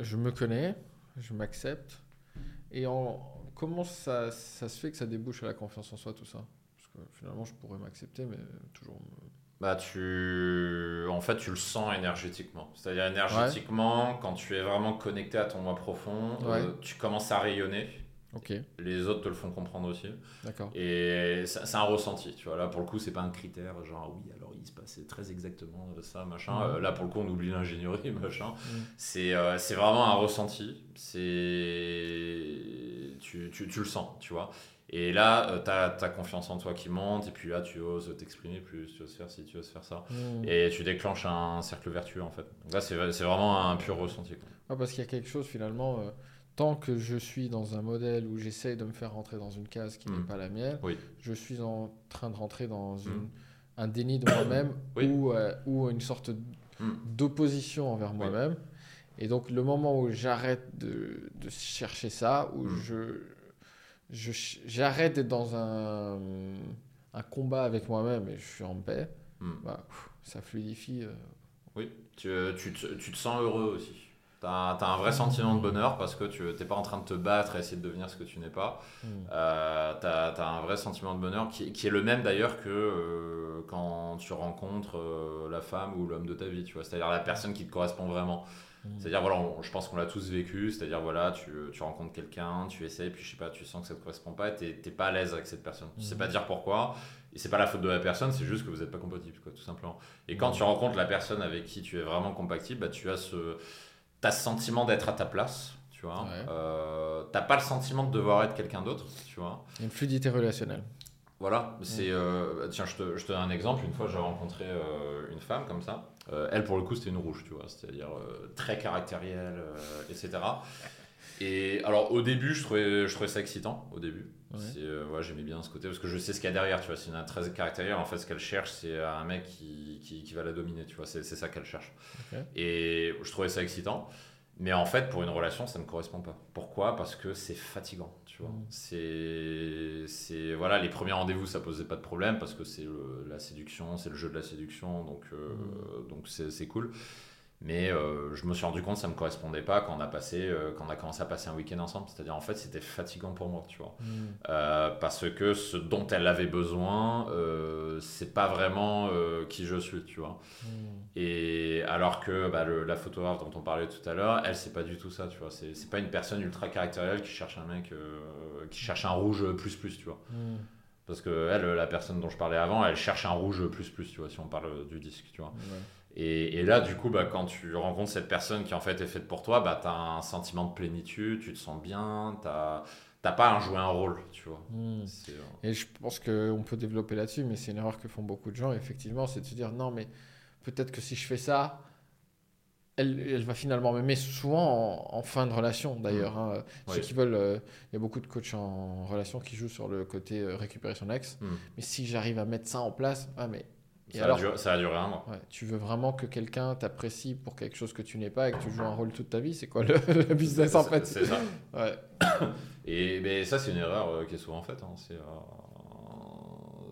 je me connais, je m'accepte. Et en, comment ça, ça se fait que ça débouche à la confiance en soi, tout ça? Parce que finalement, je pourrais m'accepter, mais toujours. me- Bah, tu... En fait, tu le sens énergétiquement. C'est-à-dire, énergétiquement, quand tu es vraiment connecté à ton moi profond, Ouais. euh, tu commences à rayonner. Ok, Les autres te le font comprendre aussi. d'accord. Et c'est un ressenti, tu vois. Là, pour le coup, c'est pas un critère, genre, oui, il se passait très exactement ça, machin. Euh, là, pour le coup, on oublie l'ingénierie, machin. Mhm. C'est euh, vraiment un ressenti. C'est. Tu, tu, tu le sens, tu vois. Et là, tu as ta confiance en toi qui monte, et puis là, tu oses t'exprimer plus, tu oses faire ci, tu oses faire ça. Hmm. Et tu déclenches un cercle vertueux, en fait. Donc là, c'est vraiment un pur ressenti. Ah, parce qu'il y a quelque chose finalement, euh, tant que je suis dans un modèle où j'essaye de me faire rentrer dans une case qui Mm. n'est pas la mienne, Oui. je suis en train de rentrer dans une, Mm. Un déni de moi-même Oui. ou, euh, ou une sorte Mm. d'opposition envers moi-même. Et donc le moment où j'arrête de, de chercher ça, où Mm. je j'arrête d'être dans un, un combat avec moi-même et je suis en paix, Mm. bah, ça fluidifie. euh, Oui, tu, tu, te, tu te sens heureux aussi. Tu as, un vrai sentiment de bonheur parce que tu n'es pas en train de te battre et essayer de devenir ce que tu n'es pas. mm. Euh, tu as, un vrai sentiment de bonheur qui, qui est le même d'ailleurs que euh, quand tu rencontres euh, la femme ou l'homme de ta vie, tu vois. C'est-à-dire la personne qui te correspond vraiment. Mm. C'est-à-dire, voilà, on- je pense qu'on l'a tous vécu. C'est-à-dire, voilà, tu, tu rencontres quelqu'un, tu essaies, puis je sais pas, tu sens que ça te correspond pas et t'es t'es pas à l'aise avec cette personne. Tu sais pas dire pourquoi. Et c'est pas la faute de la personne, c'est juste que vous n'êtes pas compatible, quoi, tout simplement. Et quand tu rencontres la personne avec qui tu es vraiment compatible, bah, tu as ce, t'as ce sentiment d'être à ta place. Tu vois, Ouais. Euh, t'as pas le sentiment de devoir être quelqu'un d'autre, tu vois. Une fluidité relationnelle. Voilà, c'est. euh, tiens, je te, je te donne un exemple. Une fois, j'ai rencontré euh, une femme comme ça. Euh, elle, pour le coup, c'était une rouge, tu vois. C'est-à-dire très caractérielle, etc. Et alors, au début, je trouvais, je trouvais ça excitant, au début. Ouais. Euh, ouais, J'aimais bien ce côté, parce que je sais ce qu'il y a derrière, tu vois. C'est une très caractérielle. En fait, ce qu'elle cherche, c'est un mec qui, qui, qui va la dominer, tu vois. C'est ça qu'elle cherche. Et je trouvais ça excitant. Mais en fait, pour une relation, ça ne me correspond pas. Pourquoi? Parce que c'est fatigant, tu vois. Mm. C'est, voilà, les premiers rendez-vous, ça posait pas de problème parce que c'est la séduction, c'est le jeu de la séduction, donc, euh, donc c'est, c'est cool. Mais euh, je me suis rendu compte que ça me correspondait pas quand on a passé, euh, quand on a commencé à passer un week-end ensemble. C'est-à-dire, en fait, c'était fatigant pour moi, tu vois. Mm. Euh, parce que ce dont elle avait besoin, c'est pas vraiment qui je suis, tu vois. Mm. Et alors que bah, le- la photographe dont on parlait tout à l'heure, elle, c'est pas du tout ça, tu vois. C'est c'est pas une personne ultra caractérielle qui cherche un mec, qui cherche un rouge plus plus, tu vois. Mm. Parce que elle, la personne dont je parlais avant, elle cherche un rouge plus plus, tu vois, si on parle du disque, tu vois. Ouais. Et, et là, du coup, bah, quand tu rencontres cette personne qui en fait est faite pour toi, bah, tu as un sentiment de plénitude, tu te sens bien, tu n'as pas à jouer un rôle, tu vois. Mm. C'est, euh, Et je pense qu'on peut développer là-dessus, mais c'est une erreur que font beaucoup de gens, effectivement, c'est de se dire non, mais peut-être que si je fais ça, elle, elle va finalement m'aimer souvent en, en fin de relation, d'ailleurs. hein. Ceux Oui. qui veulent, euh, il y a beaucoup de coachs en relation qui jouent sur le côté euh, récupérer son ex. Hmm. Mais si j'arrive à mettre ça en place, ah, mais. Ça, alors, a duré, ça a duré un mois. ouais, tu veux vraiment que quelqu'un t'apprécie pour quelque chose que tu n'es pas et que tu joues un rôle toute ta vie C'est quoi le, le business en fait? C'est ça. Ouais. Et mais ça, c'est une erreur euh, qui est souvent faite. hein. C'est, euh,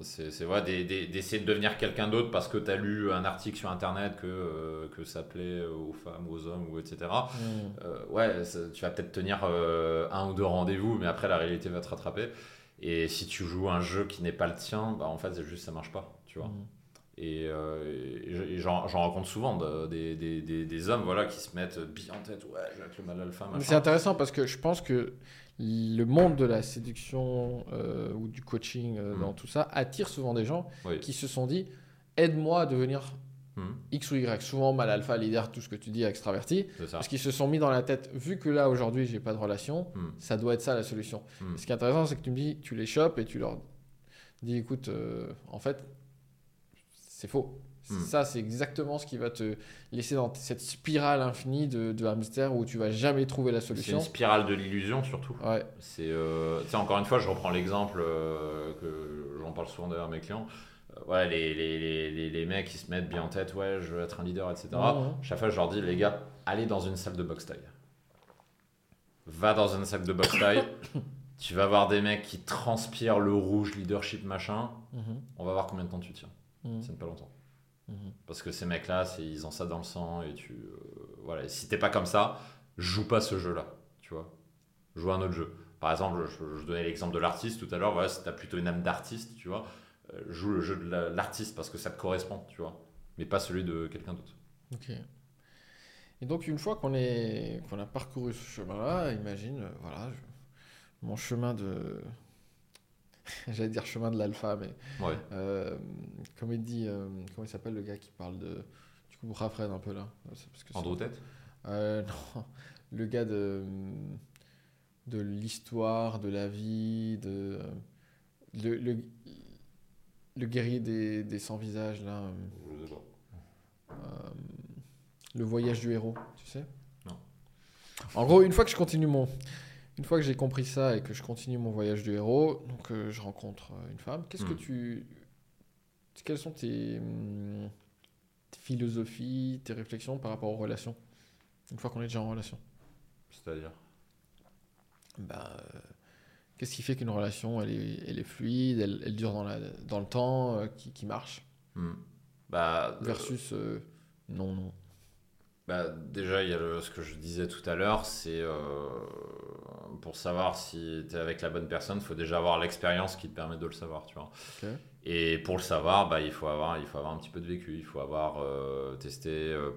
c'est, c'est ouais, des- des- d'essayer de devenir quelqu'un d'autre parce que tu as lu un article sur Internet que, euh, que ça plaît aux femmes, aux hommes, ou etc. Mm. Euh, ouais, ça- tu vas peut-être tenir un ou deux rendez-vous, mais après, la réalité va te rattraper. Et si tu joues un jeu qui n'est pas le tien, bah, en fait, c'est juste ça marche pas, tu vois. Mm. Et, euh, et- j'en, rencontre souvent de- des, des, des, des hommes voilà, qui se mettent bien en tête, ouais, je vais être le mal alpha, machin. C'est intéressant parce que je pense que le monde de la séduction euh, ou du coaching euh, Mm. dans tout ça attire souvent des gens Oui. qui se sont dit aide-moi à devenir Mhm, X ou Y. Souvent mal alpha, leader, tout ce que tu dis, extraverti. Parce qu'ils se sont mis dans la tête, vu que là aujourd'hui j'ai pas de relation, Mm. ça doit être ça la solution. Ce qui est intéressant, c'est que tu me dis, tu les chopes et tu leur dis écoute, euh, en fait, c'est faux. Mm. Ça, c'est exactement ce qui va te laisser dans cette spirale infinie de, de hamster où tu vas jamais trouver la C'est solution. une spirale de l'illusion surtout. Ouais. C'est, euh, encore une fois, je reprends l'exemple euh, que j'en parle souvent d'ailleurs à mes clients. Euh, ouais, les, les, les, les, mecs qui se mettent bien en tête, ouais, je veux être un leader, etc. Chaque fois, je leur dis, les gars, allez dans une salle de boxe taille. Va dans une salle de boxe taille. tu vas voir des mecs qui transpirent le rouge, leadership, machin. Mhm. On va voir combien de temps tu tiens. Mhm. Ça ne pas longtemps. Mhm. Parce que ces mecs-là, ils ont ça dans le sang. Et tu, euh, voilà. Et si t'es pas comme ça, joue pas ce jeu-là, tu vois. Joue un autre jeu. Par exemple, je, donnais l'exemple de l'artiste tout à l'heure, voilà, si tu as plutôt une âme d'artiste, tu vois, euh, joue le jeu de l'artiste parce que ça te correspond, tu vois, mais pas celui de quelqu'un d'autre. Ok. Et donc, une fois qu'on qu'on a parcouru ce chemin-là, imagine, euh, voilà, mon chemin de. J'allais dire chemin de l'alpha, mais. Ouais. Euh, comme il dit. comment il s'appelle le gars qui parle de. Du coup, Raphaël un peu là. Parce que Andrew Tête Non. Le gars de de l'histoire, de la vie, de le, le, le guerrier des, des 100 visages là. Euh, le voyage du héros, tu sais? Non. En gros, une fois que je continue mon, une fois que j'ai compris ça et que je continue mon voyage du héros, donc euh, je rencontre euh, une femme. Qu'est-ce que hmm. tu, quelles sont tes, hum, tes, philosophies, tes réflexions par rapport aux relations Une fois qu'on est déjà en relation? C'est-à-dire? Bah, qu'est-ce qui fait qu'une relation elle est, elle est fluide, elle, elle, dure dans, la, dans le temps, euh, qui, qui, marche? Hmm. bah, euh, Versus euh, non, non. Bah, déjà, il y a ce que je disais tout à l'heure, c'est pour savoir si tu es avec la bonne personne, il faut déjà avoir l'expérience qui te permet de le savoir. Tu vois. Et pour le savoir, bah, il, faut avoir, il faut avoir un petit peu de vécu, il faut avoir euh, testé euh,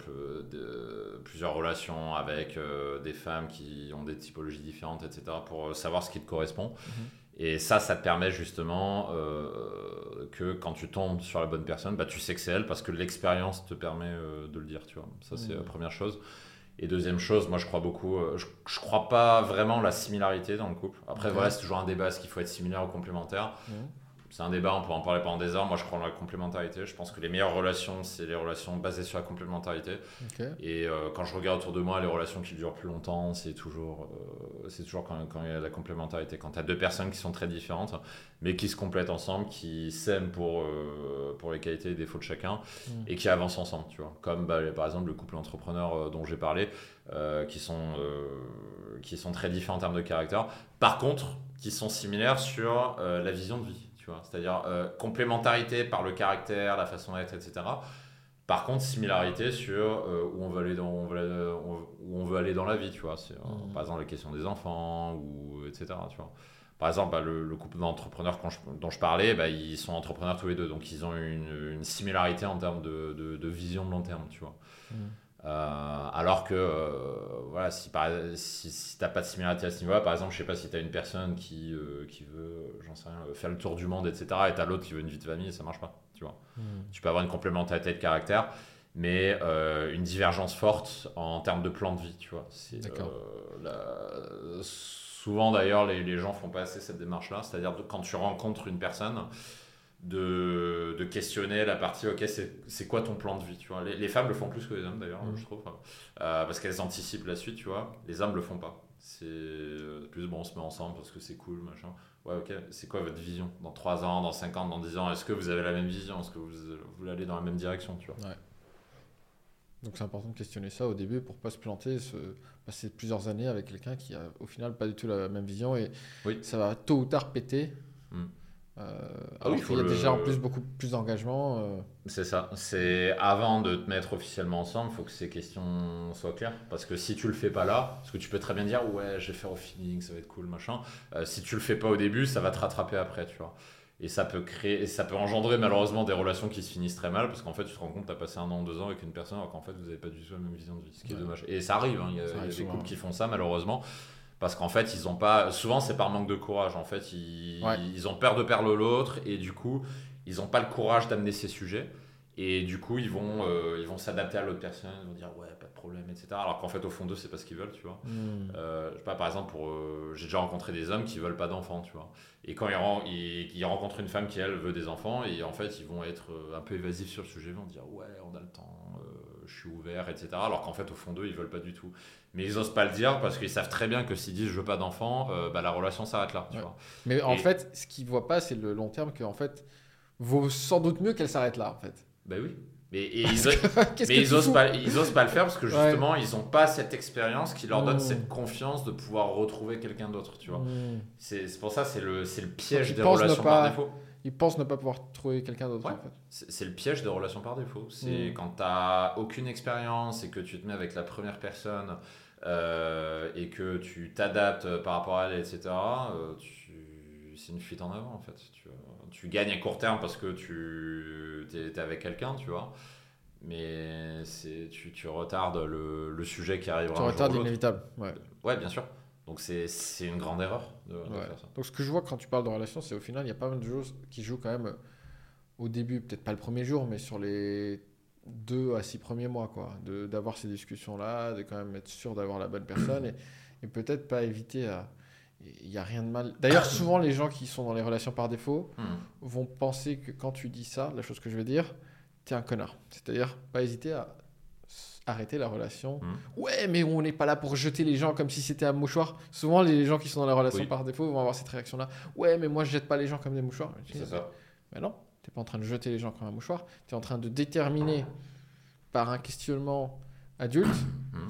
de, plusieurs relations avec euh, des femmes qui ont des typologies différentes, etc., pour savoir ce qui te correspond. Mhm. Et ça, ça te permet justement que quand tu tombes sur la bonne personne, bah, tu sais que c'est elle parce que l'expérience te permet de le dire. Tu vois. Ça, c'est la première chose. Et deuxième chose, moi je crois beaucoup, je, je crois pas vraiment la similarité dans le couple. Après, voilà, c'est toujours un débat, est-ce qu'il faut être similaire ou complémentaire c'est un débat, on peut en parler pendant des heures. Moi, je crois en la complémentarité. Je pense que les meilleures relations, c'est les relations basées sur la complémentarité. Et euh, quand je regarde autour de moi, les relations qui durent plus longtemps, c'est toujours, euh, c'est toujours quand, quand, il y a la complémentarité. Quand tu as deux personnes qui sont très différentes, mais qui se complètent ensemble, qui s'aiment pour, euh, pour les qualités et défauts de chacun, mm. et qui avancent ensemble. Tu vois. Comme bah, par exemple le couple entrepreneur dont j'ai parlé, qui, sont, qui sont très différents en termes de caractère. Par contre, qui sont similaires sur la vision de vie c'est-à-dire euh, complémentarité par le caractère, la façon d'être, etc. Par contre, similarité sur euh, où, on veut aller dans, on veut, où on veut aller dans la vie, tu vois. Euh, mmh. Par exemple, la question des enfants, ou, etc. Tu vois. Par exemple, bah, le, couple d'entrepreneurs dont je parlais, bah, ils sont entrepreneurs tous les deux, donc ils ont une, une similarité en termes de, de, vision de long terme, tu vois. Mmh. Euh, alors que, euh, voilà, si, si, si tu n'as pas de similarité à ce niveau-là, par exemple, je sais pas si tu as une personne qui, euh, qui veut, j'en sais rien, faire le tour du monde, etc., et tu as l'autre qui veut une vie de famille, ça marche pas, tu vois. Hmm. Tu peux avoir une complémentarité de caractère, mais une divergence forte en termes de plan de vie, tu vois. souvent, d'ailleurs, les, les gens font pas assez cette démarche-là, c'est-à-dire quand tu rencontres une personne, de, de, questionner la partie ok c'est quoi ton plan de vie tu vois. Les, les, femmes le font plus que les hommes d'ailleurs mm. je trouve. Euh, parce qu'elles anticipent la suite tu vois. Les hommes le font pas. C'est euh, plus bon on se met ensemble parce que c'est cool machin. Ouais ok c'est quoi votre vision dans 3 ans dans 5 ans dans 10 ans? Est-ce que vous avez la même vision? Est-ce que vous, voulez aller dans la même direction tu vois? Ouais. donc c'est important de questionner ça au début pour pas se planter se passer plusieurs années avec quelqu'un qui a au final pas du tout la même vision et oui. ça va tôt ou tard péter. Mm. Euh, ah il y a déjà en plus beaucoup plus d'engagement. Euh. C'est ça. C'est avant de te mettre officiellement ensemble, il faut que ces questions soient claires. Parce que si tu le fais pas là, parce que tu peux très bien dire ouais, je vais faire au feeling, ça va être cool, machin. Euh, si tu le fais pas au début, ça va te rattraper après, tu vois. Et ça peut créer, et ça peut engendrer malheureusement des relations qui se finissent très mal parce qu'en fait tu te rends compte tu as passé un an, deux ans avec une personne alors qu'en fait vous n'avez pas du tout la même vision de vie, ce qui est dommage. Et ça arrive, hein, il y a, y a des couples qui font ça malheureusement parce qu'en fait ils ont pas souvent c'est par manque de courage en fait. Ils, ils ont peur de perdre l'autre et du coup ils n'ont pas le courage d'amener ces sujets. Et du coup ils vont euh, ils vont s'adapter à l'autre personne ils vont dire ouais pas de problème etc alors qu'en fait au fond d'eux c'est pas ce qu'ils veulent tu vois. Hmm. euh, je sais pas par exemple pour euh, j'ai déjà rencontré des hommes qui veulent pas d'enfants tu vois. Et quand ils, ils, rencontrent une femme qui elle veut des enfants et en fait ils vont être un peu évasifs sur le sujet ils vont dire ouais on a le temps je suis ouvert etc alors qu'en fait au fond d'eux ils veulent pas du tout mais ils osent pas le dire parce qu'ils savent très bien que s'ils disent je veux pas d'enfant, euh, bah, la relation s'arrête là. Tu vois. Mais en fait, ce qu'ils voient pas, c'est le long terme que en fait vaut sans doute mieux qu'elle s'arrête là en fait. Ben oui. Mais, ils, mais ils, osent pas, ils osent pas le faire parce que justement ils ont pas cette expérience qui leur donne mmh. cette confiance de pouvoir retrouver quelqu'un d'autre. Tu vois. Mmh. C'est pour ça c'est le, le piège des relations par défaut ils pensent ne pas pouvoir trouver quelqu'un d'autre. En fait. C'est le piège des relations par défaut. C'est mmh. quand tu n'as aucune expérience et que tu te mets avec la première personne et que tu t'adaptes par rapport à elle, etc., tu... c'est une fuite en avant en fait. Tu, tu gagnes à court terme parce que tu es, avec quelqu'un, tu vois. Mais tu, tu retardes le, le, sujet qui arrivera. Tu retardes l'inévitable. Ouais. ouais, bien sûr. Donc c'est une grande erreur de, faire ça. Donc ce que je vois quand tu parles de relation, c'est au final, il y a pas mal de choses qui jouent quand même euh, au début, peut-être pas le premier jour, mais sur les deux à six premiers mois, quoi. D'avoir ces discussions-là, de quand même être sûr d'avoir la bonne personne et, et peut-être pas éviter à. Il n'y a rien de mal. D'ailleurs, souvent, les gens qui sont dans les relations par défaut hmm. vont penser que quand tu dis ça, la chose que je vais dire, tu es un connard. C'est-à-dire, pas hésiter à arrêter la relation. Hmm. Ouais, mais on n'est pas là pour jeter les gens comme si c'était un mouchoir. Souvent, les gens qui sont dans la relation par défaut vont avoir cette réaction-là. Ouais, mais moi, je jette pas les gens comme des mouchoirs. C'est ça. Mais non, tu n'es pas en train de jeter les gens comme un mouchoir. Tu es en train de déterminer par un questionnement adulte hmm.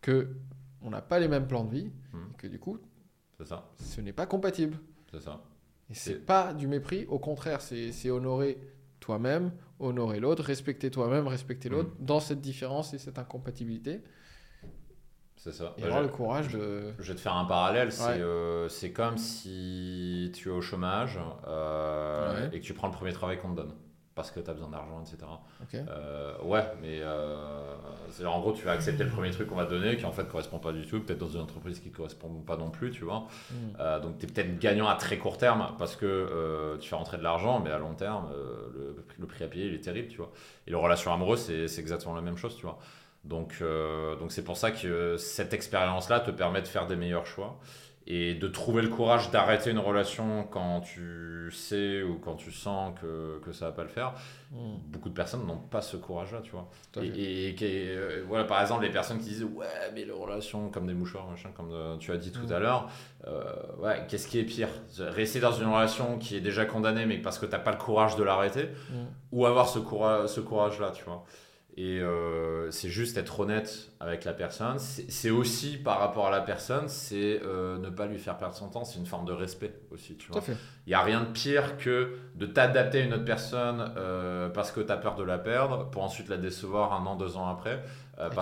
que on n'a pas les mêmes plans de vie hmm. et que du coup, ça. ce n'est pas compatible. C'est ça. Et c'est pas du mépris, au contraire, c'est honorer toi-même, honorer l'autre, respecter toi-même, respecter l'autre mm. dans cette différence et cette incompatibilité. C'est ça. Et avoir le courage de. Je vais te faire un parallèle. Euh, c'est comme si tu es au chômage euh, et que tu prends le premier travail qu'on te donne parce que tu as besoin d'argent, etc. Euh, ouais, mais euh, en gros, tu vas accepter le premier truc qu'on va te donner qui en fait correspond pas du tout, peut-être dans une entreprise qui ne correspond pas non plus, tu vois. Mm. Euh, donc tu es peut-être gagnant à très court terme parce que tu fais rentrer de l'argent, mais à long terme, le, le, prix à payer, il est terrible, tu vois. Et les relations amoureuses, c'est exactement la même chose, tu vois. Donc donc c'est pour ça que cette expérience-là te permet de faire des meilleurs choix et de trouver le courage d'arrêter une relation quand tu sais ou quand tu sens que, que ça va pas le faire, hmm. beaucoup de personnes n'ont pas ce courage-là, tu vois. Et, et, euh, voilà, par exemple, les personnes qui disent ouais, mais les relations comme des mouchoirs, machin, comme euh, tu as dit tout hmm. à l'heure, euh, ouais, qu'est-ce qui est pire? Rester dans une relation qui est déjà condamnée, mais parce que tu n'as pas le courage de l'arrêter, hmm. ou avoir ce, courage, ce courage-là, tu vois? Et euh, c'est juste être honnête avec la personne. C'est aussi par rapport à la personne, c'est euh, ne pas lui faire perdre son temps. C'est une forme de respect aussi. Tu vois. Il n'y a rien de pire que de t'adapter à une autre personne euh, parce que tu as peur de la perdre pour ensuite la décevoir un an, deux ans après.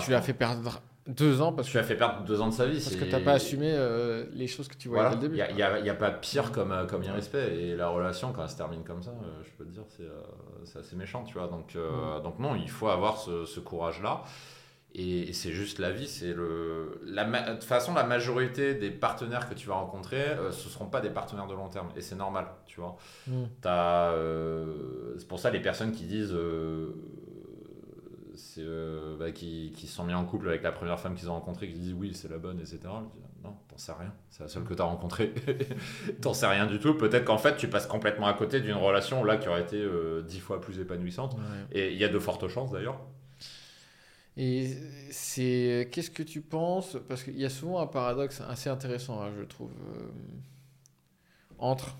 tu lui as fait perdre deux ans parce que tu as fait perdre deux ans de sa vie. Parce que tu n'as pas assumé euh, les choses que tu voyais dès le début. Il n'y a, a, pas pire comme, euh, comme irrespect. Et la relation, quand elle se termine comme ça, euh, je peux te dire, c'est assez méchant. Tu vois donc, donc, non, il faut avoir ce, ce courage-là. Et, c'est juste la vie. C'est le, la, de toute façon, la majorité des partenaires que tu vas rencontrer, ce ne seront pas des partenaires de long terme. Et c'est normal. Tu vois. Mm. c'est pour ça les personnes qui disent c'est euh, bah, qui, qui se sont mis en couple avec la première femme qu'ils ont rencontrée, qui disent oui, c'est la bonne, etc. non, t'en sais rien, c'est la seule que t'as rencontrée. t'en sais rien du tout. Peut-être qu'en fait, tu passes complètement à côté d'une relation là qui aurait été euh, dix fois plus épanouissante. Et il y a de fortes chances d'ailleurs. Et c'est qu'est-ce que tu penses? Parce qu'il y a souvent un paradoxe assez intéressant, hein, je trouve, euh, entre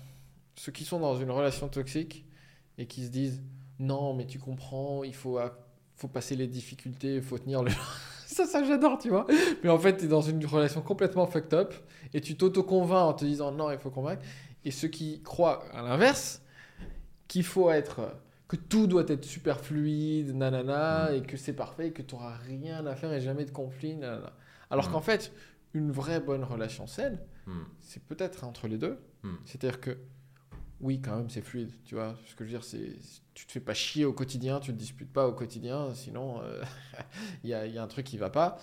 ceux qui sont dans une relation toxique et qui se disent non, mais tu comprends, il faut faut passer les difficultés, faut tenir le. ça, ça j'adore, tu vois. Mais en fait, tu es dans une relation complètement fucked up et tu t'auto-convaincs en te disant non, il faut convaincre. Et ceux qui croient à l'inverse, qu'il faut être. que tout doit être super fluide, nanana, mm. et que c'est parfait, et que tu n'auras rien à faire et jamais de conflit, nanana. Alors mm. qu'en fait, une vraie bonne relation saine, mm. c'est peut-être entre les deux. C'est-à-dire que oui, quand même, c'est fluide. Tu vois, ce que je veux dire, c'est tu te fais pas chier au quotidien, tu te disputes pas au quotidien, sinon euh, il y, a, y, a, un truc qui va pas.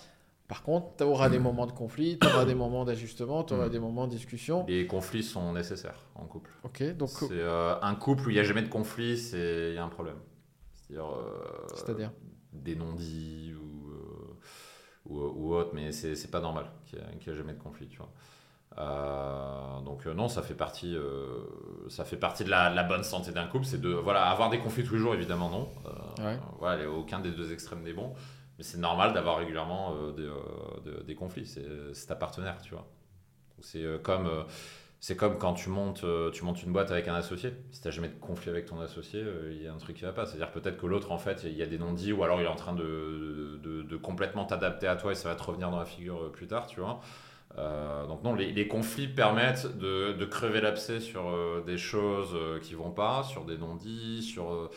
Par contre, tu auras des moments de conflit, tu auras des moments d'ajustement, tu auras mm. des moments de discussion. Les conflits sont nécessaires en couple. Ok, donc. C'est euh, un couple où il n'y a jamais de conflit, il y a un problème. C'est-à-dire. Euh, des non-dits ou, ou, ou, autre, mais c'est pas normal qu'il n'y ait jamais de conflit, tu vois. Euh, donc euh, non, ça fait partie, euh, ça fait partie de la, bonne santé d'un couple, c'est de voilà avoir des conflits tous les jours évidemment non, voilà aucun des deux extrêmes n'est bon, mais c'est normal d'avoir régulièrement des, conflits, c'est ta partenaire tu vois. C'est comme c'est comme quand tu montes, tu montes une boîte avec un associé. Si tu n'as jamais de conflit avec ton associé, il y a un truc qui va pas. C'est-à-dire peut-être que l'autre, en fait, il y a des non-dits ou alors il est en train de, de, de complètement t'adapter à toi et ça va te revenir dans la figure plus tard, tu vois. Euh, donc non, les, conflits permettent de, crever l'abcès sur euh, des choses qui euh, qui vont pas, sur des non-dits, sur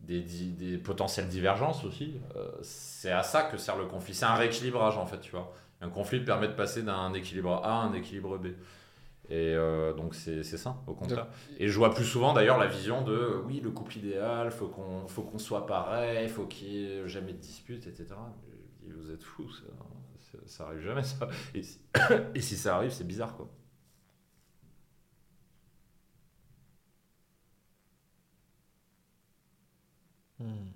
des, des, potentielles divergences aussi. c'est à ça que sert le conflit. C'est un rééquilibrage en fait, tu vois. Un conflit permet de passer d'un équilibre A à un équilibre B. Et donc c'est ça, au contraire. Et je vois plus souvent d'ailleurs la vision de oui, le couple idéal, faut qu'on faut qu'on soit pareil, faut qu'il n'y ait jamais de dispute, etc. Vous êtes fous, ça, ça, arrive jamais ça. Et si, et si ça arrive, c'est bizarre quoi. Hmm.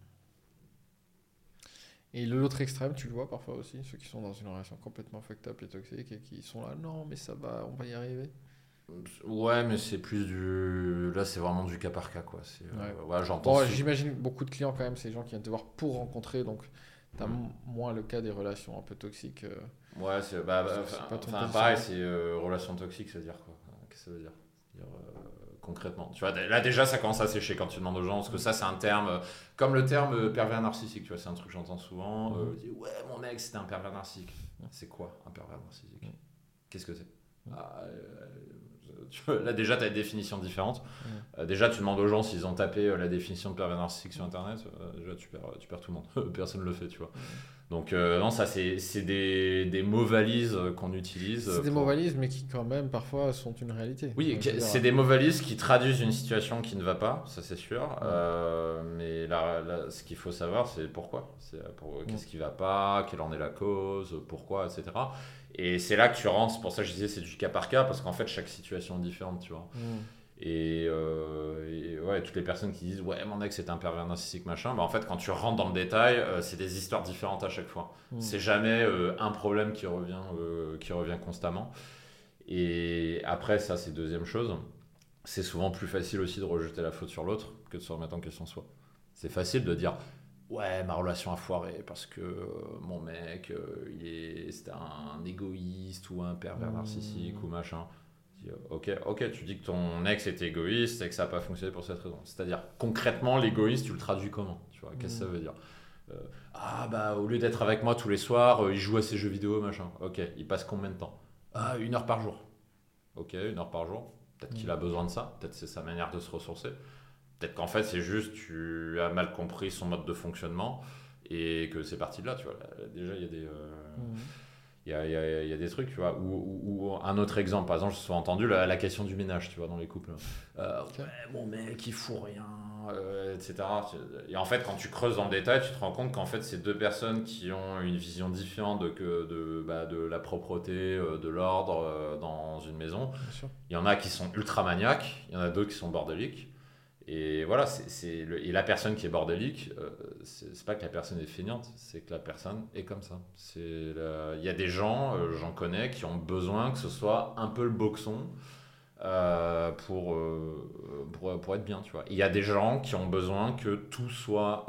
Et l'autre extrême, tu le vois parfois aussi, ceux qui sont dans une relation complètement fucked up et toxique et qui sont là, non, mais ça va, on va y arriver. Ouais, mais c'est plus du. Là, c'est vraiment du cas par cas, quoi. Euh, ouais. j'entends. J'imagine beaucoup de clients, quand même, c'est des gens qui viennent te voir pour rencontrer, donc tu as mm. moins le cas des relations un peu toxiques. Euh. Ouais, c'est. Bah, bah, pareil, c'est euh, relation toxique, ça veut dire quoi? Qu'est-ce que ça veut dire, dire concrètement. Tu vois, là déjà, ça commence à sécher quand tu demandes aux gens, parce que ça, c'est un terme, euh, comme le terme euh, pervers narcissique, tu vois, c'est un truc que j'entends souvent. Mhm. Euh, ouais, mon mec, c'était un pervers narcissique. C'est quoi un pervers narcissique? Mhm. Qu'est-ce que c'est? Ah, Là, déjà, tu as une définition différente. déjà, tu demandes aux gens s'ils ont tapé la définition de pervers narcissique sur Internet. déjà, tu perds, tu perds tout le monde. Personne ne le fait, tu vois. Donc euh, non, ça c'est des, des, mots valises qu'on utilise. C'est des mots valises, mais qui quand même parfois sont une réalité. Oui, c'est des mots valises qui traduisent une situation qui ne va pas, ça c'est sûr. Euh, mais là, ce qu'il faut savoir, c'est pourquoi. C'est pour, qu'est-ce qui va pas, quelle en est la cause, pourquoi, etc. Et c'est là que tu rentres. C'est pour ça que je disais c'est du cas par cas, parce qu'en fait chaque situation est différente, tu vois. Euh, et, ouais, toutes les personnes qui disent ouais mon ex c'est un pervers narcissique machin, bah en fait quand tu rentres dans le détail, euh, c'est des histoires différentes à chaque fois. Mm. C'est jamais euh, un problème qui revient, qui revient constamment. Et après ça c'est deuxième chose, c'est souvent plus facile aussi de rejeter la faute sur l'autre que de se remettre en question soi. C'est facile de dire ouais ma relation a foiré parce que mon mec il est c'était un égoïste ou un pervers mm. narcissique ou machin ok, ok, tu dis que ton ex est égoïste et que ça n'a pas fonctionné pour cette raison. C'est-à-dire, concrètement, l'égoïste, tu le traduis comment Tu vois, qu'est-ce que ça mm. veut dire? Euh, Ah, bah, au lieu d'être avec moi tous les soirs, euh, il joue à ses jeux vidéo, machin. Ok, il passe combien de temps? Ah, une heure par jour. Ok, une heure par jour. Peut-être qu'il a mm. besoin de ça. Peut-être c'est sa manière de se ressourcer. Peut-être qu'en fait, c'est juste tu as mal compris son mode de fonctionnement et que c'est parti de là, tu vois. déjà, il y a des. Euh, mm il y a, y, y a, des trucs, tu vois. Ou, un autre exemple, par exemple, je suis entendu la, question du ménage, tu vois, dans les couples. Euh, ouais, mon mec, il fout rien, euh, etc. Et en fait, quand tu creuses dans le détail, tu te rends compte qu'en fait, c'est deux personnes qui ont une vision différente de, que, de, bah, de la propreté, euh, de l'ordre dans une maison. Il y en a qui sont ultra maniaques, il y en a d'autres qui sont bordéliques. Et voilà, c'est, et la personne qui est bordélique, euh, c'est, pas que la personne est feignante, c'est que la personne est comme ça. Il y a des gens, euh, j'en connais, qui ont besoin que ce soit un peu le boxon euh, pour, pour, pour, être bien, tu vois. Il y a des gens qui ont besoin que tout soit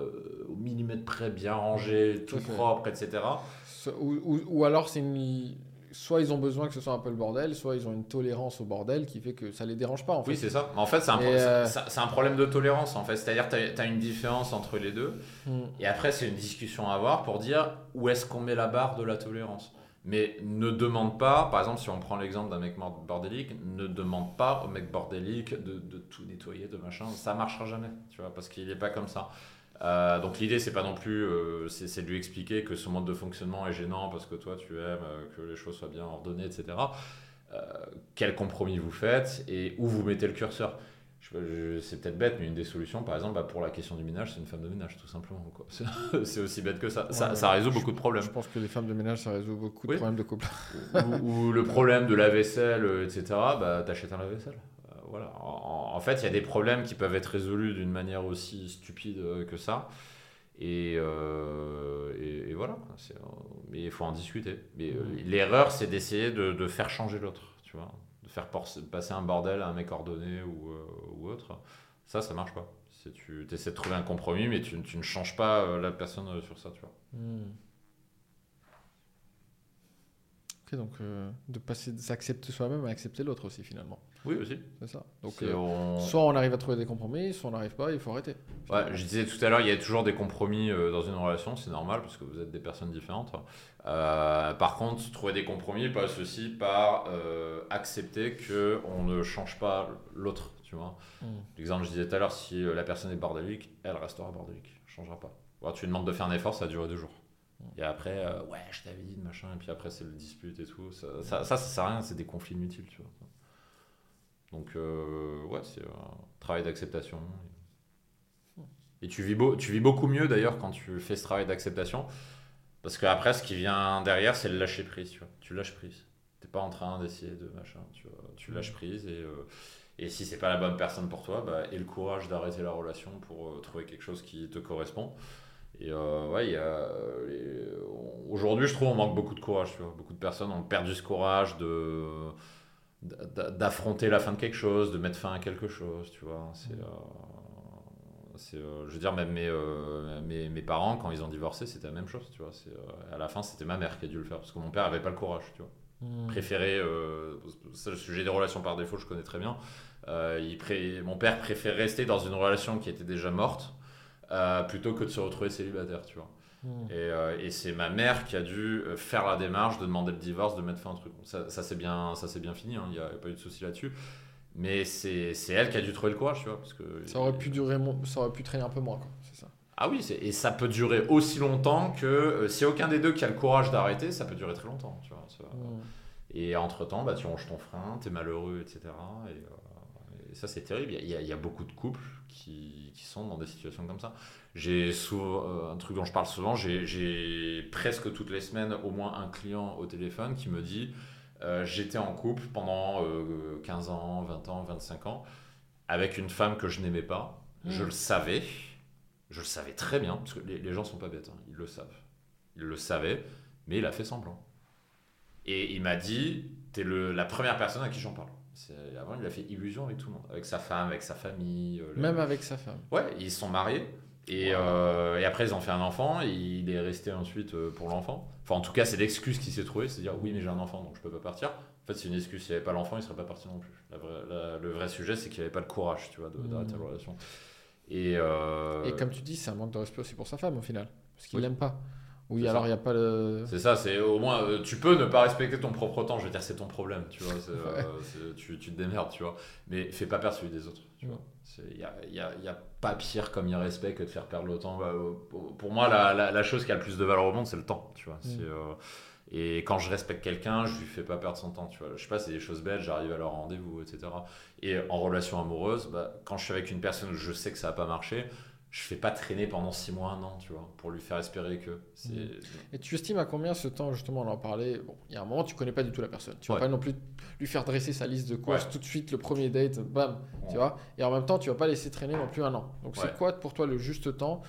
au millimètre près, bien rangé, tout propre, etc. Ou, ou, ou alors c'est une soit ils ont besoin que ce soit un peu le bordel, soit ils ont une tolérance au bordel qui fait que ça les dérange pas. En fait. Oui, c'est ça. En fait, c'est un, euh, un, problème de tolérance. En fait. C'est-à-dire que tu as, une différence entre les deux. Hmm. Et après, c'est une discussion à avoir pour dire où est-ce qu'on met la barre de la tolérance. Mais ne demande pas, par exemple, si on prend l'exemple d'un mec bordélique, ne demande pas au mec bordélique de, de, tout nettoyer, de machin. Ça marchera jamais, tu vois, parce qu'il n'est pas comme ça. Euh, donc l'idée c'est pas non plus euh, c'est de lui expliquer que ce mode de fonctionnement est gênant parce que toi tu aimes euh, que les choses soient bien ordonnées etc quel compromis vous faites et où vous mettez le curseur? C'est peut-être bête mais une des solutions par exemple bah, pour la question du ménage c'est une femme de ménage tout simplement c'est aussi bête que ça. Ça, résout beaucoup de problèmes. je pense que les femmes de ménage ça résout beaucoup de problèmes de couple. Ou, le problème de la vaisselle etc bah t'achètes un lave-vaisselle voilà. En, fait, il y a des problèmes qui peuvent être résolus d'une manière aussi stupide que ça. Et, euh, voilà. Mais il faut en discuter. Mais euh, l'erreur, c'est d'essayer de, faire changer l'autre. Tu vois, de faire passer un bordel à un mec ordonné ou, euh, autre. Ça, ça marche pas. Tu essaies de trouver un compromis, mais tu, ne changes pas la personne sur ça. Tu vois. Donc euh, de passer s'accepter soi-même à accepter l'autre aussi finalement. Oui aussi. C'est ça. Donc euh, soit on arrive à trouver des compromis, soit on n'arrive pas, il faut arrêter. Ouais, je disais tout à l'heure, il y a toujours des compromis euh, dans une relation, c'est normal parce que vous êtes des personnes différentes. par contre, trouver des compromis passe aussi par accepter que on ne change pas l'autre. tu vois. Mm. L'exemple que je disais tout à l'heure, si la personne est bordélique, elle restera bordélique, elle changera pas. Voilà, tu lui demandes de faire un effort, ça va durer deux jours. Et après, euh, ouais, je t'avide, machin, et puis après, c'est le dispute et tout. Ça, ça, ça, ça sert à rien, c'est des conflits inutiles, tu vois. Donc, euh, ouais, c'est un travail d'acceptation. Et tu vis, beau, tu vis beaucoup mieux d'ailleurs quand tu fais ce travail d'acceptation. Parce qu'après, ce qui vient derrière, c'est le lâcher prise, tu vois. Tu lâches prise. T'es pas en train d'essayer de machin, tu vois. Tu lâches prise et, euh, et si c'est pas la bonne personne pour toi, bah, aie le courage d'arrêter la relation pour euh, trouver quelque chose qui te correspond. Et euh, ouais, il y a. les- Aujourd'hui, je trouve on manque beaucoup de courage, tu vois. Beaucoup de personnes ont perdu ce courage de d'a- d'affronter la fin de quelque chose, de mettre fin à quelque chose, tu vois. C'est, euh, c'est, euh, je veux dire, même mes, euh, mes, mes parents, quand ils ont divorcé, c'était la même chose, tu vois. C'est, euh, à la fin, c'était ma mère qui a dû le faire, parce que mon père avait pas le courage, tu vois. Mm. Préféré, euh, ça, le sujet des relations par défaut, je connais très bien. Euh, il pré- mon père préfère rester dans une relation qui était déjà morte, euh, plutôt que de se retrouver célibataire, tu vois. Mm. Et, euh, et c'est ma mère qui a dû euh, faire la démarche de demander le divorce, de mettre fin au truc. Ça, ça c'est bien, ça bien fini, hein, il n'y a, pas eu de souci là-dessus. Mais c'est elle qui a dû trouver le courage, tu vois. Parce que, Ça aurait pu durer, ça aurait pu traîner un peu moins, quoi. C'est ça. Ah oui, et ça peut durer aussi longtemps que euh, si aucun des deux qui a le courage d'arrêter, ça peut durer très longtemps, tu vois. Ça- Mm. Et entre-temps, bah, tu ronges ton frein, t'es malheureux, etc. Et, et ça, c'est terrible. Il y, a, il y a beaucoup de couples qui, qui sont dans des situations comme ça. J'ai souvent, euh, un truc dont je parle souvent, j'ai- presque toutes les semaines au moins un client au téléphone qui me dit euh, J'étais en couple pendant euh, 15 ans, 20 ans, 25 ans, avec une femme que je n'aimais pas. Je Mm. le savais. Je le savais très bien, parce que les, les gens sont pas bêtes, hein, ils le savent. Il le savait, mais il a fait semblant. Et il m'a dit, t'es la première personne à qui j'en parle. Avant, il a fait illusion avec tout le monde, avec sa femme, avec sa famille. euh, le- Même avec sa femme. Ouais, ils se sont mariés. Et, euh, et après, ils ont fait un enfant. Et il est resté ensuite euh, pour l'enfant. Enfin, en tout cas, c'est l'excuse qu'il s'est trouvé. C'est dire, oui, mais j'ai un enfant, donc je peux pas partir. En fait, c'est une excuse. S'il n'y avait pas l'enfant, il serait pas parti non plus. La vraie- la- le vrai sujet, c'est qu'il avait pas le courage, tu vois, d'arrêter Mhm. la relation. Et, euh, Et comme tu dis, c'est un manque de respect aussi pour sa femme, au final. Parce qu'il Oui. l'aime pas. Oui, C'est alors ça. il n'y a pas le. C'est ça, c'est au moins euh, tu peux ne pas respecter ton propre temps, je veux dire c'est ton problème, tu vois, euh, tu, tu te démerdes, tu vois, mais fais pas perdre celui des autres, tu vois. Il n'y a, y a- y a pas pire comme irrespect que de faire perdre le temps. Bah, euh, pour, pour moi, la, la, la chose qui a le plus de valeur au monde, c'est le temps, tu vois. Euh, et quand je respecte quelqu'un, je lui fais pas perdre son temps, tu vois. Je sais pas, c'est des choses belles, j'arrive à leur rendez-vous, etc. Et en relation amoureuse, bah, quand je suis avec une personne, je sais que ça va pas marcher. Je fais pas traîner pendant six mois, un an, tu vois, pour lui faire espérer que. C'est... Et tu estimes à combien ce temps, justement, on en parlait Bon, il y a un moment, tu connais pas du tout la personne. Tu vas pas non plus lui faire dresser sa liste de courses Ouais. tout de suite, le premier date, bam, tu vois. Et en même temps, tu vas pas laisser traîner non plus un an. Donc, c'est quoi pour toi le juste temps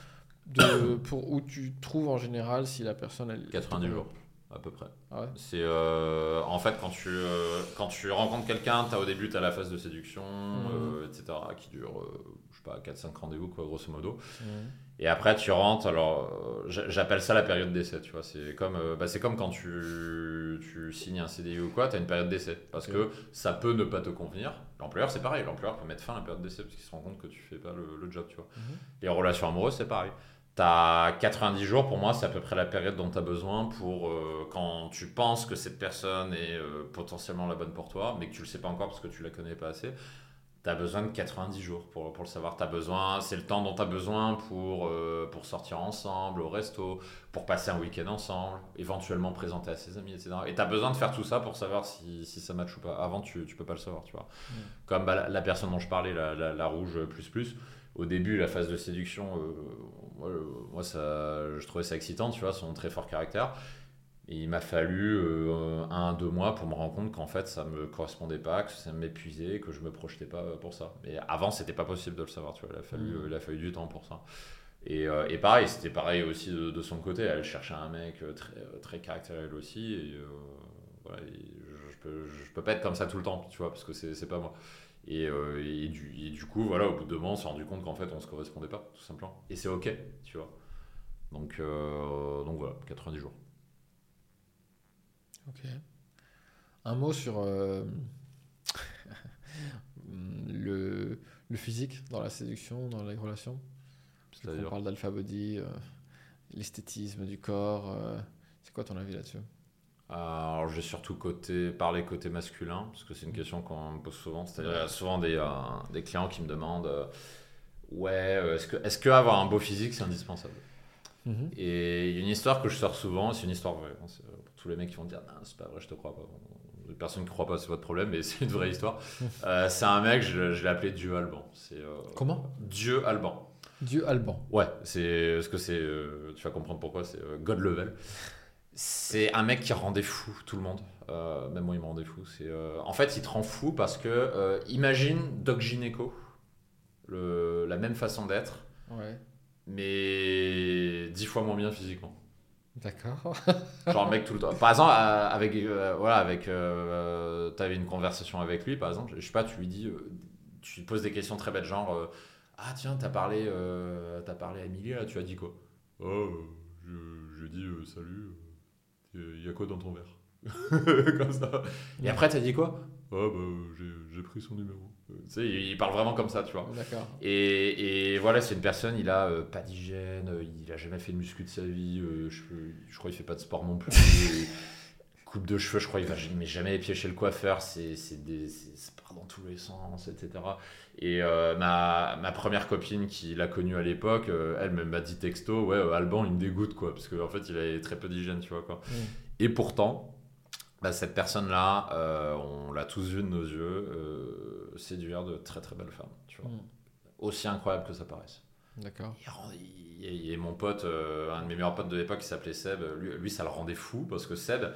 de, pour, où tu trouves en général si la personne. Elle, 90 jours, à peu près. Ah ouais C'est euh, en fait quand tu, euh, quand tu rencontres quelqu'un, as, au début tu as la phase de séduction, Mhm. euh, etc., qui dure, je sais pas, 4-5 rendez-vous, quoi, grosso modo. Mhm. Et après tu rentres, alors j'a- j'appelle ça la période d'essai, tu vois. C'est comme, bah, c'est comme quand tu, tu signes un CDI ou quoi, tu as une période d'essai. Parce que ça peut ne pas te convenir. L'employeur, c'est pareil, l'employeur peut mettre fin à la période d'essai parce qu'il se rend compte que tu fais pas le, le job, tu vois. Mhm. Les relations amoureuses, c'est pareil. T'as 90 jours, pour moi, c'est à peu près la période dont tu as besoin pour euh, quand tu penses que cette personne est euh, potentiellement la bonne pour toi, mais que tu le sais pas encore parce que tu la connais pas assez. Tu as besoin de 90 jours pour, pour le savoir. T'as besoin, c'est le temps dont tu as besoin pour, euh, pour sortir ensemble au resto, pour passer un week-end ensemble, éventuellement présenter à ses amis, etc. Et tu as besoin de faire tout ça pour savoir si, si ça match ou pas. Avant, tu, tu peux pas le savoir, tu vois. Comme bah, la, la personne dont je parlais, la, la, la rouge plus plus, au début, la phase de séduction, euh, moi, moi, ça, je trouvais ça excitant, tu vois, son très fort caractère. Et il m'a fallu euh, un, deux mois pour me rendre compte qu'en fait, ça me correspondait pas, que ça m'épuisait, que je me projetais pas pour ça. Mais avant, c'était pas possible de le savoir, tu vois, il a fallu, Mhm. il a fallu du temps pour ça. Et, euh, et pareil, c'était pareil aussi de, de son côté, elle cherchait un mec très, très caractériel aussi. Et, euh, voilà, et je, je peux, je peux pas être comme ça tout le temps, tu vois, parce que c'est pas moi. Et, euh, et, du, et du coup, voilà, au bout de deux mois, on s'est rendu compte qu'en fait, on se correspondait pas, tout simplement. Et c'est ok, tu vois. Donc, euh, donc voilà, 90 jours. Ok. Un mot sur euh, le, le physique dans la séduction, dans les relations? Parce qu'on C'est-à-dire? parle d'alpha body, l'esthétisme du corps. c'est quoi ton avis là-dessus? Alors, j'ai surtout côté, parlé côté masculin, parce que c'est une question qu'on me pose souvent. C'est-à-dire, il y a souvent des, euh, des clients qui me demandent euh, Ouais, euh, est-ce que, est que avoir un beau physique, c'est indispensable? Mhm. Et il y a une histoire que je sors souvent, c'est une histoire vraie. euh, pour tous les mecs qui vont dire Non, c'est pas vrai, je te crois pas. Les personnes qui ne croient pas, c'est votre problème, mais c'est une vraie histoire. Euh, c'est un mec, je, je l'ai appelé Dieu Alban. C'est, euh, Comment? Dieu Alban. Dieu Alban. Ouais, c'est ce que c'est. euh, tu vas comprendre pourquoi. C'est euh, God level. C'est un mec qui rendait fou tout le monde. Euh, même moi, il me rendait fou. C'est euh, en fait, il te rend fou parce que euh, imagine Doc Gineco, le, la même façon d'être, Ouais. mais dix fois moins bien physiquement. D'accord. Genre le mec tout le temps. Par exemple, avec euh, voilà, avec euh, t'avais une conversation avec lui, par exemple, je sais pas, tu lui dis, tu lui poses des questions très bêtes, genre ah tiens, t'as parlé, euh, t'as parlé à Emilie là, tu as dit quoi? Oh, je, je dis salut. Il y a quoi dans ton verre Comme ça. Et après, t'as dit quoi Ah bah j'ai- pris son numéro. Euh, Tu sais, il, parle vraiment comme ça, tu vois. D'accord. Et, et voilà, c'est une personne, il a euh, pas d'hygiène, euh, il a jamais fait de muscu de sa vie, euh, je, je crois qu'il fait pas de sport non plus. coupe de cheveux, je crois va il met jamais les pieds chez le coiffeur, c'est part dans tous les sens, etc. Et euh, ma, ma première copine qui l'a connu à l'époque, euh, elle m'a dit texto, ouais, euh, Alban il me dégoûte quoi, parce qu'en en fait il avait très peu d'hygiène, tu vois quoi. Mm. Et pourtant, bah, cette personne-là, euh, on l'a tous vu de nos yeux, séduire de très très belles femmes, tu vois Mm. aussi incroyable que ça paraisse. D'accord. Et mon pote, euh, un de mes meilleurs potes de l'époque, qui s'appelait Seb, lui, lui, ça le rendait fou parce que Seb,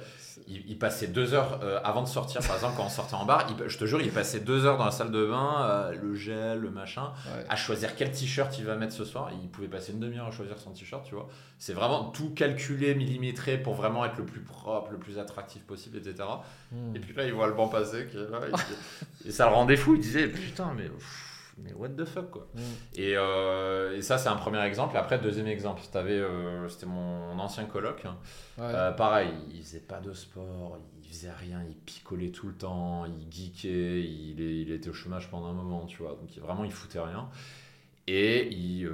il, il passait deux heures euh, avant de sortir, par exemple, quand on sortait en bar, il- je te jure, il passait deux heures dans la salle de bain, euh, le gel, le machin, Ouais. à choisir quel t-shirt il va mettre ce soir. Il pouvait passer une demi-heure à choisir son t-shirt, tu vois. C'est vraiment tout calculé, millimétré pour vraiment être le plus propre, le plus attractif possible, etc. Mm. Et puis là, il voit le banc passer, qui est là, il- et ça le rendait fou. Il disait, putain, mais, pff, mais what the fuck, quoi. Mm. Et, euh, et ça, c'est un premier exemple. Après, deuxième exemple, t'avais, euh, c'était mon ancien coloc. hein. Ouais. Euh, pareil, il faisait pas de sport, il faisait rien, il picolait tout le temps, il geekait, il, était au chômage pendant un moment, tu vois. Donc vraiment, il foutait rien. Et il,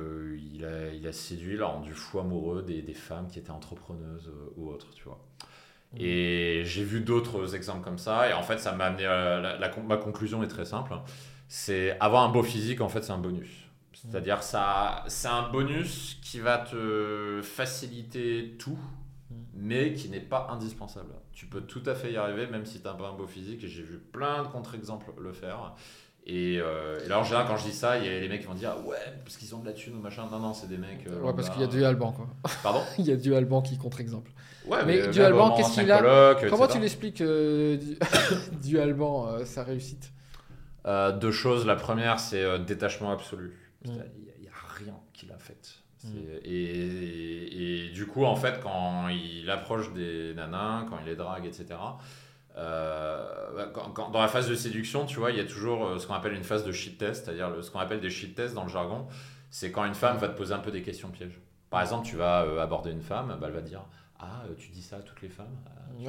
il, a, il a séduit, il a rendu fou amoureux des, des femmes qui étaient entrepreneuses ou autres, tu vois. Et j'ai vu d'autres exemples comme ça, et en fait, ça m'a amené à la, la con- ma conclusion est très simple. C'est avoir un beau physique, en fait, c'est un bonus. C'est-à-dire, ça, c'est un bonus qui va te faciliter tout, mais qui n'est pas indispensable. Tu peux tout à fait y arriver, même si tu n'as pas un beau physique, j'ai vu plein de contre-exemples le faire. Et, euh, et là, en général, quand je dis ça, il y a les mecs qui vont dire Ouais, parce qu'ils ont de la thune ou machin. Non, non, c'est des mecs. euh, Ouais, parce qu'il y a du Alban, quoi. Pardon Il y a du Alban qui contre-exemple. Ouais, Mais même du Alban, qu'est-ce qu'il a Comment etc. tu l'expliques, euh, du... du Alban, euh, sa réussite? Euh, deux choses. La première, c'est euh, détachement absolu. Mm. Il n'y a, rien qui l'affecte. Mm. Et, et du coup, en fait, quand il approche des nanas, quand il les drague, etc., euh, bah, quand- quand- dans la phase de séduction, tu vois, il y a toujours euh, ce qu'on appelle une phase de shit test, c'est-à-dire ce qu'on appelle des shit tests dans le jargon. C'est quand une femme va te poser un peu des questions pièges. Par exemple, tu vas aborder une femme, bah, elle va te dire Ah, euh, tu dis ça à toutes les femmes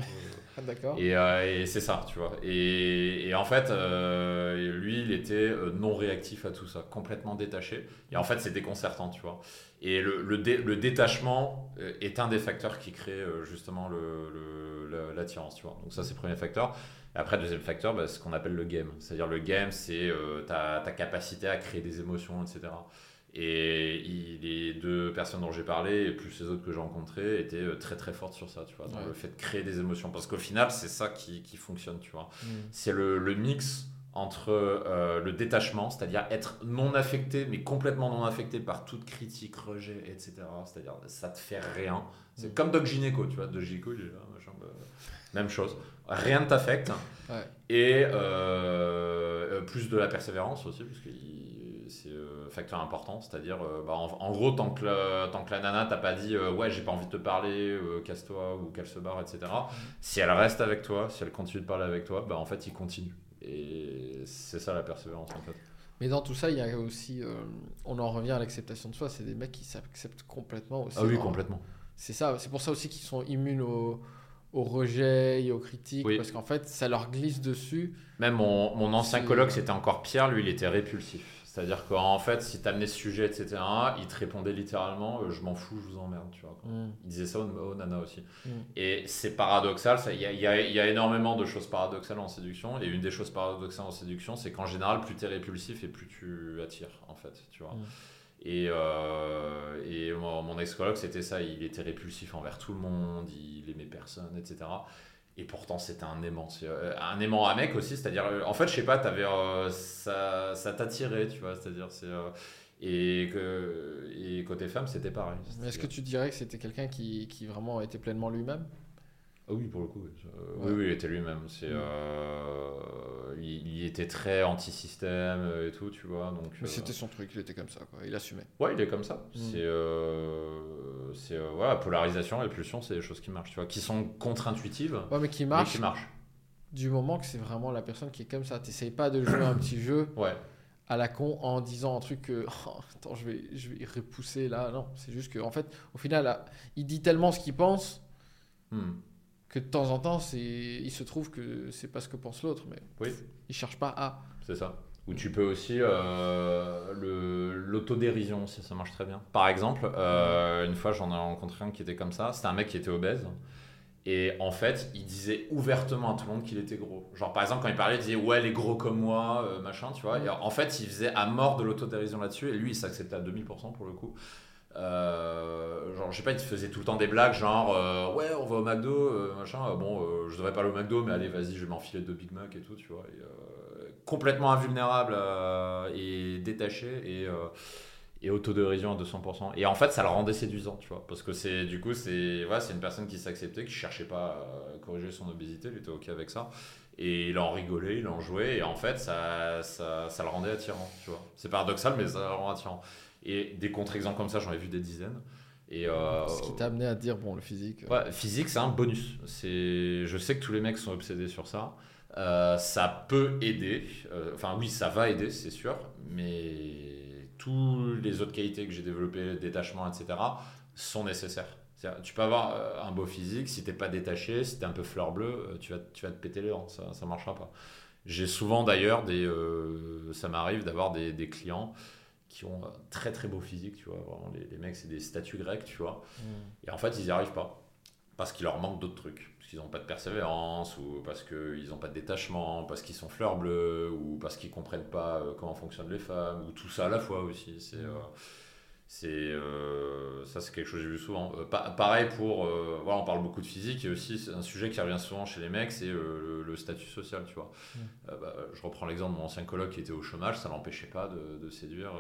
Ah, D'accord. et, euh, et c'est ça, tu vois. Et, et en fait, euh, lui, il était non réactif à tout ça, complètement détaché. Et en fait, c'est déconcertant, tu vois. Et le, le, dé- le détachement est un des facteurs qui crée justement le- l'attirance, tu vois. Donc ça, c'est le premier facteur. Et après, deuxième facteur, bah, ce qu'on appelle le game. C'est-à-dire le game, c'est euh, ta, ta capacité à créer des émotions, etc. Et il- les deux personnes dont j'ai parlé, et plus les autres que j'ai rencontrées, étaient euh, très très fortes sur ça, tu vois, dans Ouais. le fait de créer des émotions. Parce qu'au final, c'est ça qui, qui fonctionne, tu vois. Mm. C'est le, le mix entre euh, le détachement, c'est-à-dire être non affecté, mais complètement non affecté par toute critique, rejet, etc. C'est-à-dire, ça te fait rien. C'est Mm. comme Doc Gineco, tu vois. Doc Gineco, il est là, machin, bah, même chose. Rien ne t'affecte. Ouais. Et euh, plus de la persévérance aussi, parce c'est euh, facteur important. C'est-à-dire, euh, bah, en, en gros, tant que, la, tant que la nana t'a pas dit euh, ouais, j'ai pas envie de te parler, casse-toi ou qu'elle se barre, etc. Si elle reste avec toi, si elle continue de parler avec toi, bah, en fait, il continue. Et c'est ça la persévérance en fait. Mais dans tout ça, il y a aussi. euh, on en revient à l'acceptation de soi. C'est des mecs qui s'acceptent complètement aussi. Ah oui, dans- complètement. C'est ça. C'est pour ça aussi qu'ils sont immunes au, au rejet et aux critiques. Oui. Parce qu'en fait, ça leur glisse dessus. Même mon, mon ancien coloc, c'était encore pire, lui, il était répulsif. C'est-à-dire qu'en fait, si tu amenais ce sujet, etc., il te répondait littéralement euh, Je m'en fous, je vous emmerde. Tu vois, Mm. Il disait ça aux, aux nanas aussi. Mm. Et c'est paradoxal. Il y a, y a- y a énormément de choses paradoxales en séduction. Et une des choses paradoxales en séduction, c'est qu'en général, plus tu es répulsif et plus tu attires, en fait. Tu vois. Mm. Et, euh, et mon, mon ex-coloc, c'était ça. Il était répulsif envers tout le monde, il aimait personne, etc. Et pourtant, c'était un aimant. Euh, Un aimant à mec aussi, c'est-à-dire, euh, en fait, je sais pas, euh, ça, ça t'attirait, tu vois. C'est-à-dire, c'est. et, que, et côté femme, c'était pareil. Est-ce que tu dirais que c'était quelqu'un qui, qui vraiment était pleinement lui-même? Ah oui, pour le coup. oui. Euh, Ouais. Oui, oui, il était lui-même. C'est, Mm. euh, il, il était très anti-système euh, et tout, tu vois. Donc, Mais euh, c'était son truc, il était comme ça, quoi. il assumait. Ouais, il est comme ça. Mm. C'est, c'est voilà, polarisation, répulsion, c'est des choses qui marchent, tu vois, qui sont contre-intuitives, Ouais, mais qui mais marche qui marchent. du moment que c'est vraiment la personne qui est comme ça. T'essayes pas de jouer un petit jeu Ouais. à la con en disant un truc que Oh, attends je vais je vais repousser là non c'est juste que en fait au final là, il dit tellement ce qu'il pense Hmm. Que de temps en temps c'est il se trouve que c'est pas ce que pense l'autre mais Oui. il cherche pas à C'est ça. Ou tu peux aussi euh, le, l'autodérision aussi, ça marche très bien. Par exemple, euh, une fois j'en ai rencontré un qui était comme ça. C'était un mec qui était obèse. Et en fait, il disait ouvertement à tout le monde qu'il était gros. Genre, par exemple, quand il parlait, il disait Ouais, les gros comme moi, euh, machin, tu vois. Et en fait, il faisait à mort de l'autodérision là-dessus. Et lui, il s'acceptait à 2000% pour le coup. Euh, genre, je sais pas, il te faisait tout le temps des blagues, genre euh, Ouais, on va au McDo, euh, machin. bon, je devrais pas aller au McDo, mais allez, vas-y, je vais m'enfiler deux Big Mac et tout, tu vois. Complètement invulnérable et détaché et, et autodérision à 200%. Et en fait, ça le rendait séduisant, tu vois. Parce que c'est du coup, c'est une personne qui s'acceptait, qui cherchait pas à corriger son obésité, il était OK avec ça. Et il en rigolait, il en jouait, et en fait, ça, ça, ça le rendait attirant, tu vois. C'est paradoxal, mais ça le rend attirant. Et des contre-exemples comme ça, j'en ai vu des dizaines. Et, euh, ce qui t'a amené à dire bon le physique euh, Ouais, physique, c'est un bonus. Je sais que tous les mecs sont obsédés sur ça. Euh, ça peut aider. Euh, Enfin, oui, ça va aider, c'est sûr. Mais toutes les autres qualités que j'ai développées, détachement, etc., sont nécessaires. Tu peux avoir un beau physique, si t'es pas détaché, si t'es un peu fleur bleue, tu vas, tu vas te péter les dents, ça, ça marchera pas. J'ai souvent d'ailleurs des, ça m'arrive d'avoir des, des clients qui ont un très très beau physique, tu vois, vraiment les, les mecs c'est des statues grecques, tu vois, hmm. et en fait, ils n'y arrivent pas. Parce qu'il leur manque d'autres trucs. Parce qu'ils n'ont pas de persévérance, ou parce qu'ils n'ont pas de détachement, parce qu'ils sont fleurs bleues, ou parce qu'ils ne comprennent pas euh, comment fonctionnent les femmes, ou tout ça à la fois aussi. C'est, euh, c'est, euh, ça, c'est quelque chose que j'ai vu souvent. Euh, pa- pareil pour. euh, voilà, on parle beaucoup de physique, et aussi un sujet qui revient souvent chez les mecs, c'est le, le statut social, tu vois. Mm. Bah, je reprends l'exemple de mon ancien coloc qui était au chômage, ça l'empêchait pas de, de séduire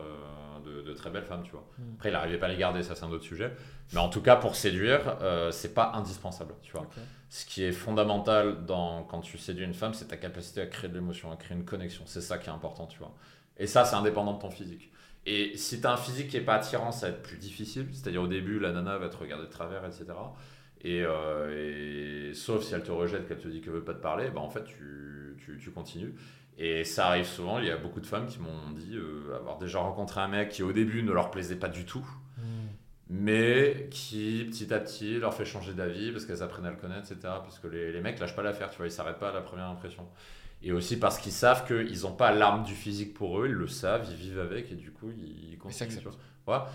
de, de très belles femmes, tu vois. Mm. Après, il n'arrivait pas à les garder, ça c'est un autre sujet. Mais en tout cas, pour séduire, c'est pas indispensable, tu vois. Ce qui est fondamental dans, quand tu séduis une femme, c'est ta capacité à créer de l'émotion, à créer une connexion. C'est ça qui est important, tu vois. Et ça, c'est indépendant de ton physique. Et si tu as un physique qui est pas attirant, ça va être plus difficile. C'est-à-dire au début, la nana va te regarder de travers, etc. Et, euh, et sauf si elle te rejette, qu'elle te dit qu'elle veut pas te parler, bah en fait, tu, tu, tu continues. Et ça arrive souvent. Il y a beaucoup de femmes qui m'ont dit euh, avoir déjà rencontré un mec qui au début ne leur plaisait pas du tout Hmm. mais qui petit à petit leur fait changer d'avis parce qu'elles apprennent à le connaître, etc. Parce que les, les mecs lâchent pas l'affaire, tu vois, ils s'arrêtent pas à la première impression. Et aussi parce qu'ils savent qu'ils n'ont pas l'arme du physique pour eux, ils le savent, ils vivent avec et du coup ils continuent. tu vois.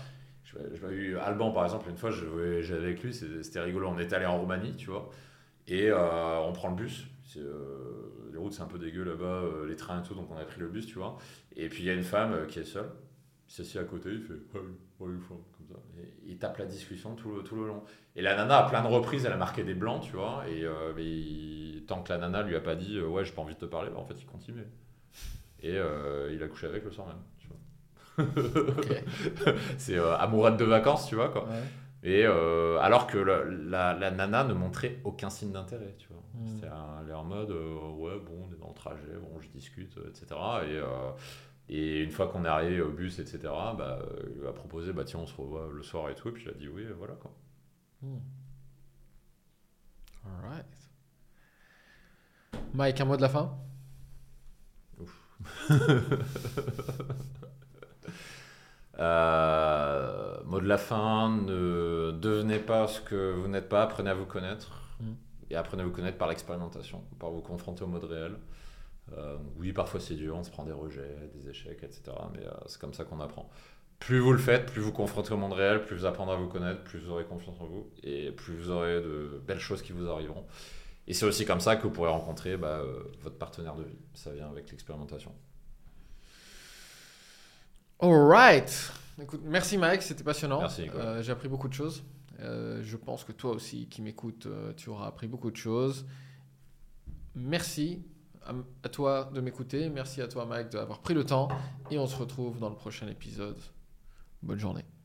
Je, je eu Alban par exemple, une fois je voyageais avec lui, c'était rigolo, on est allé en Roumanie, tu vois, et euh, on prend le bus. Euh, les routes c'est un peu dégueu là-bas, euh, les trains et tout, donc on a pris le bus, tu vois. Et puis il y a une femme qui est seule, s'assied à côté, il fait Il tape la discussion tout le, tout le long. Et la nana, à plein de reprises, elle a marqué des blancs, tu vois. Et euh, mais il- tant que la nana lui a pas dit euh, Ouais, j'ai pas envie de te parler, bah, en fait, il continuait. Et euh, il a couché avec le soir même, tu vois. C'est euh, amourette de vacances, tu vois, quoi. Ouais. Et alors que la, la, la nana ne montrait aucun signe d'intérêt, tu vois. Mm. C'était elle est en mode ouais bon on est dans le trajet, bon je discute, etc. Et, et une fois qu'on est arrivé au bus, etc. Bah, euh, il lui a proposé bah tiens on se revoit le soir et tout. Et puis il a dit oui et voilà quoi. Hmm. Alright. Mike, un mot de la fin? Euh, mot de la fin, ne devenez pas ce que vous n'êtes pas, apprenez à vous connaître. Mm. Et apprenez à vous connaître par l'expérimentation, par vous confronter au mode réel. Euh, oui, parfois c'est dur, on se prend des rejets, des échecs, etc. Mais euh, c'est comme ça qu'on apprend. Plus vous le faites, plus vous confrontez au monde réel, plus vous apprendrez à vous connaître, plus vous aurez confiance en vous et plus vous aurez de belles choses qui vous arriveront. Et c'est aussi comme ça que vous pourrez rencontrer bah, euh, votre partenaire de vie. Ça vient avec l'expérimentation. Alright. Écoute, merci Mike, c'était passionnant. Merci, J'ai appris beaucoup de choses. Je pense que toi aussi, qui m'écoutes, tu auras appris beaucoup de choses. Merci à toi de m'écouter. Merci à toi Mike d'avoir pris le temps. Et on se retrouve dans le prochain épisode. Bonne journée.